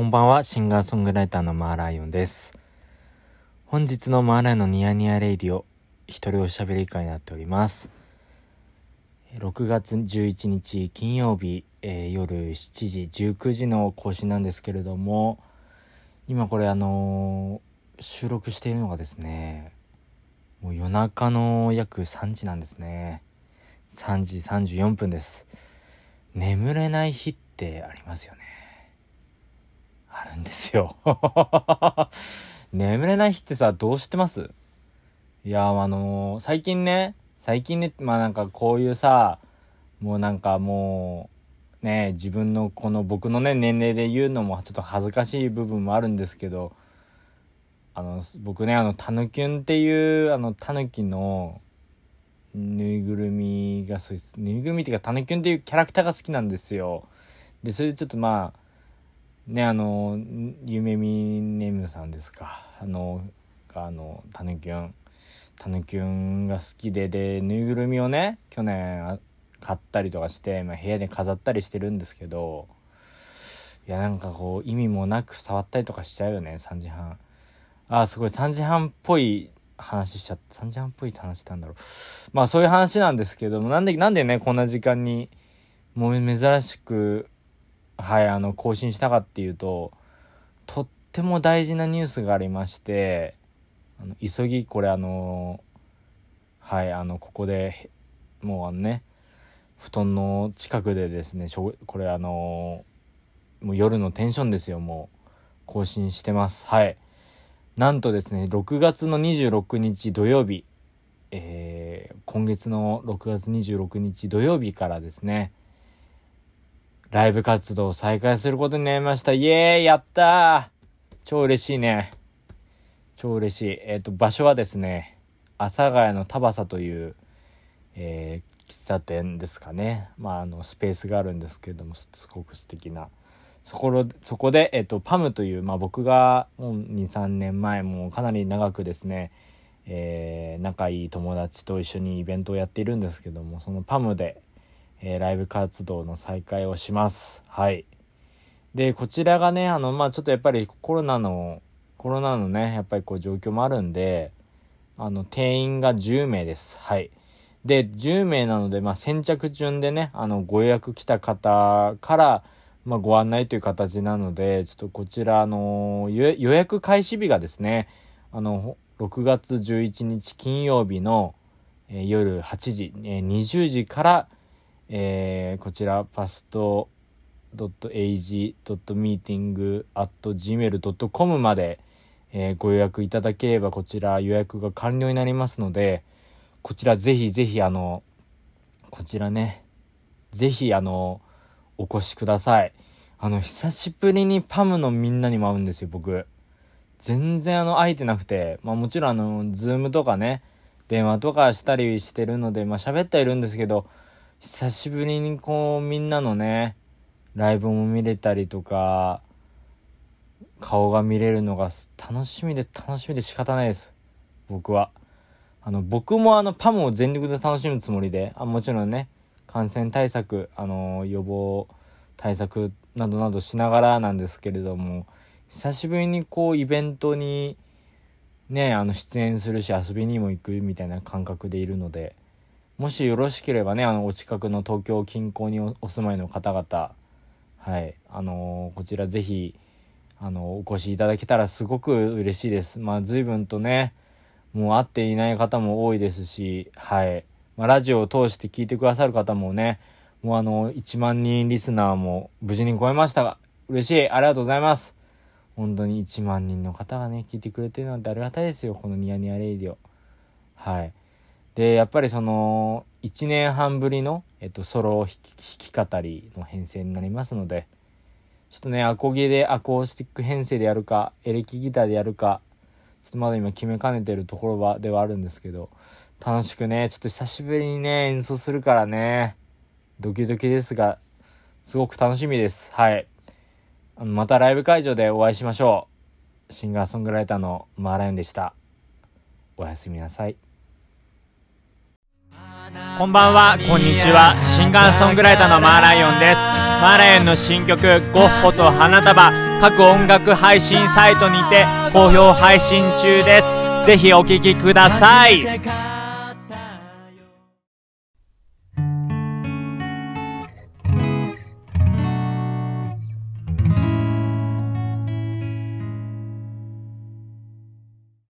こんばんは、シンガーソングライターのマーライオンです。本日のマーライオンのニヤニヤレイディオ、一人おしゃべり会になっております。6月11日金曜日、えー夜7時、19時の更新なんですけれども、今これあのー収録しているのがですね、もう夜中の約3時なんですね。3時34分です。眠れない日ってありますよね。ですよ。眠れない日ってさ、どうしてます？いや、あのー最近ね、最近ね、まあなんかこういうさ、もうなんかもう、ね、自分のこの僕のね、年齢で言うのもちょっと恥ずかしい部分もあるんですけど、あの、僕ね、あの、タヌキュンっていう、あの、タヌキの、ぬいぐるみがそうです。ぬいぐるみっていうか、タヌキュンっていうキャラクターが好きなんですよ。で、それでちょっとまあ、ね、あの、ゆめみねむさんですか。あの、あの、たぬきゅん。たぬきゅんが好きで、で、ぬいぐるみをね、去年買ったりとかして、まあ、部屋で飾ったりしてるんですけど、いや、なんかこう、意味もなく触ったりとかしちゃうよね、3時半。あ、すごい、3時半っぽい話しちゃった。3時半っぽい話したんだろう。まあ、そういう話なんですけども、なんで、なんでね、こんな時間に、もう珍しく、はい、あの、更新したかっていうと、とっても大事なニュースがありまして、あの急ぎこれあの、はい、あの、ここで、もうあのね、布団の近くでですね、これあの、もう夜のテンションですよ、もう、更新してます。はい。なんとですね、6月の26日土曜日、えー今月の6月26日土曜日からですね、ライブ活動を再開することになりました。イエーイやったー超嬉しいね。超嬉しい。えっ、と、場所はですね、阿佐ヶ谷の田バサという、えー喫茶店ですかね。まあ、あの、スペースがあるんですけれども、すごく素敵な。そこそこで、えっ、と、パムという、まあ僕がもう2、3年前、もうかなり長くですね、えー仲いい友達と一緒にイベントをやっているんですけども、そのパムで、えーライブ活動の再開をします。はい。で、こちらがね、あの、まあちょっとやっぱりコロナの、コロナのね、やっぱりこう状況もあるんで、あの、定員が10名です。はい。で、10名なので、まあ先着順でね、あの、ご予約来た方から、まあご案内という形なので、ちょっとこちら、あの、予予約開始日がですね、あの、6月11日金曜日の、えー夜8時、えー20時から、えーこちらパスト ag.meeting.gmail.com まで、えーご予約いただければこちら予約が完了になりますのでこちらぜひぜひあのこちらねぜひあのお越しください。あの久しぶりにパムのみんなにも会うんですよ僕。全然あの会えてなくてまあもちろんあのズームとかね電話とかしたりしてるのでまあ喋ってはいるんですけど久しぶりにこうみんなのねライブも見れたりとか顔が見れるのが楽しみで楽しみで仕方ないです。僕は。あの僕もあのパムを全力で楽しむつもりであもちろんね感染対策あの予防対策などなどしながらなんですけれども久しぶりにこうイベントにねあの出演するし遊びにも行くみたいな感覚でいるのでもしよろしければねあのお近くの東京近郊にお住まいの方々はいあのこちらぜひあのお越しいただけたらすごく嬉しいです。まあ随分とねもう会っていない方も多いですしはい、まあ、ラジオを通して聞いてくださる方もねもうあの1万人リスナーも無事に超えました。が嬉しい。ありがとうございます。本当に1万人の方がね聞いてくれてるなんてありがたいですよ。このニヤニヤレイディオ。はい。でやっぱりその1年半ぶりの、えっと、ソロ弾き弾き語りの編成になりますのでちょっとねアコギでアコースティック編成でやるかエレキギターでやるかちょっとまだ今決めかねてるところはではあるんですけど楽しくねちょっと久しぶりにね演奏するからねドキドキですがすごく楽しみです。はい。あのまたライブ会場でお会いしましょう。シンガーソングライターのマーライオンでした。おやすみなさい。こんばんは、こんにちは。シンガーソングライターのマーライオンです。マーライオンの新曲「ゴッホと花束」各音楽配信サイトにて好評配信中ですぜひお聴きください